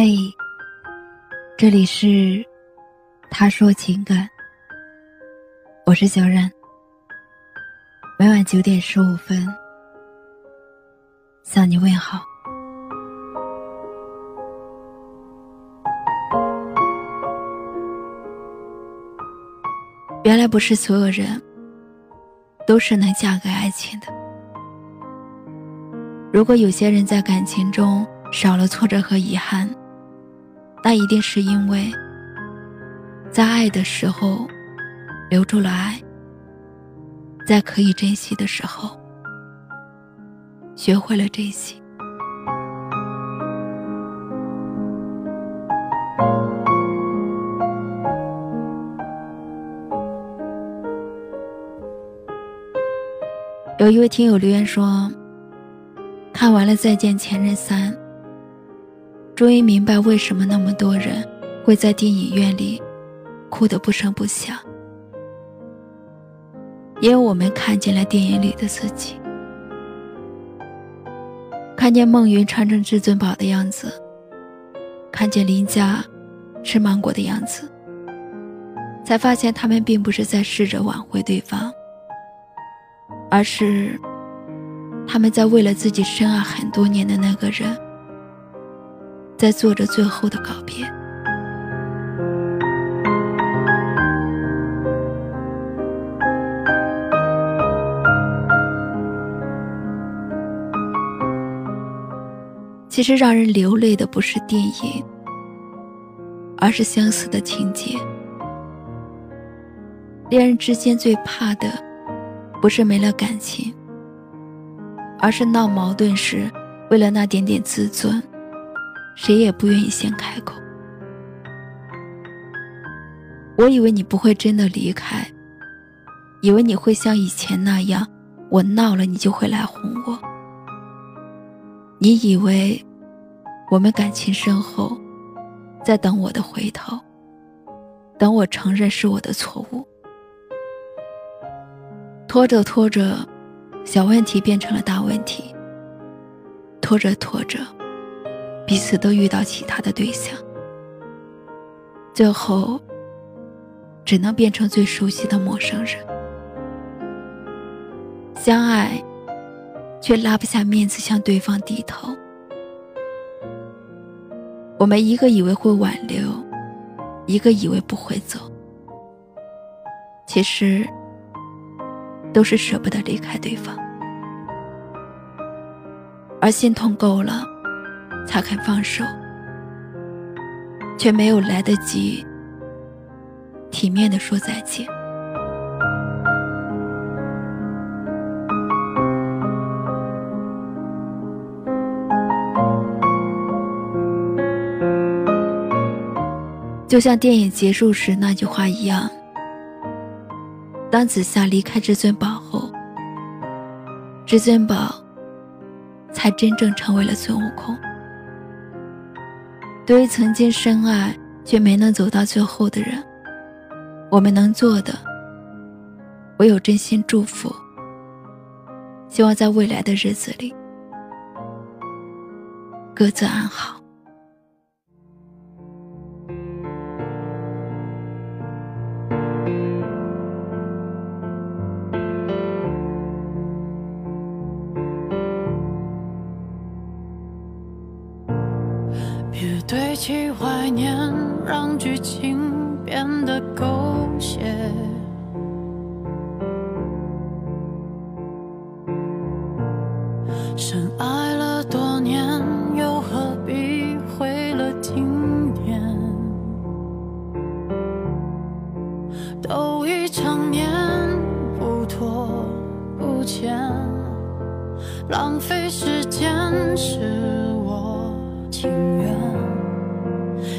嘿，这里是他说情感，我是小冉。每晚九点十五分向你问好。原来不是所有人都是能嫁给爱情的。如果有些人在感情中少了挫折和遗憾，那一定是因为，在爱的时候留住了爱，在可以珍惜的时候学会了珍惜。有一位听友留言说：“看完了《再见前任三》。”终于明白为什么那么多人会在电影院里哭得不声不响，因为我们看见了电影里的自己，看见孟云穿成至尊宝的样子，看见林佳吃芒果的样子，才发现他们并不是在试着挽回对方，而是他们在为了自己深爱很多年的那个人。在做着最后的告别。其实让人流泪的不是电影，而是相似的情节。恋人之间最怕的，不是没了感情，而是闹矛盾时，为了那点点自尊。谁也不愿意先开口。我以为你不会真的离开，以为你会像以前那样，我闹了你就会来哄我。你以为我们感情深厚，在等我的回头，等我承认是我的错误。拖着拖着，小问题变成了大问题。拖着拖着。彼此都遇到其他的对象，最后只能变成最熟悉的陌生人。相爱，却拉不下面子向对方低头。我们一个以为会挽留，一个以为不会走，其实都是舍不得离开对方，而心痛够了。才肯放手，却没有来得及体面的说再见。就像电影结束时那句话一样，当紫霞离开至尊宝后，至尊宝才真正成为了孙悟空。对于曾经深爱却没能走到最后的人，我们能做的唯有真心祝福。希望在未来的日子里，各自安好。别堆砌怀念，让剧情变得狗血。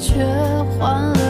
却换了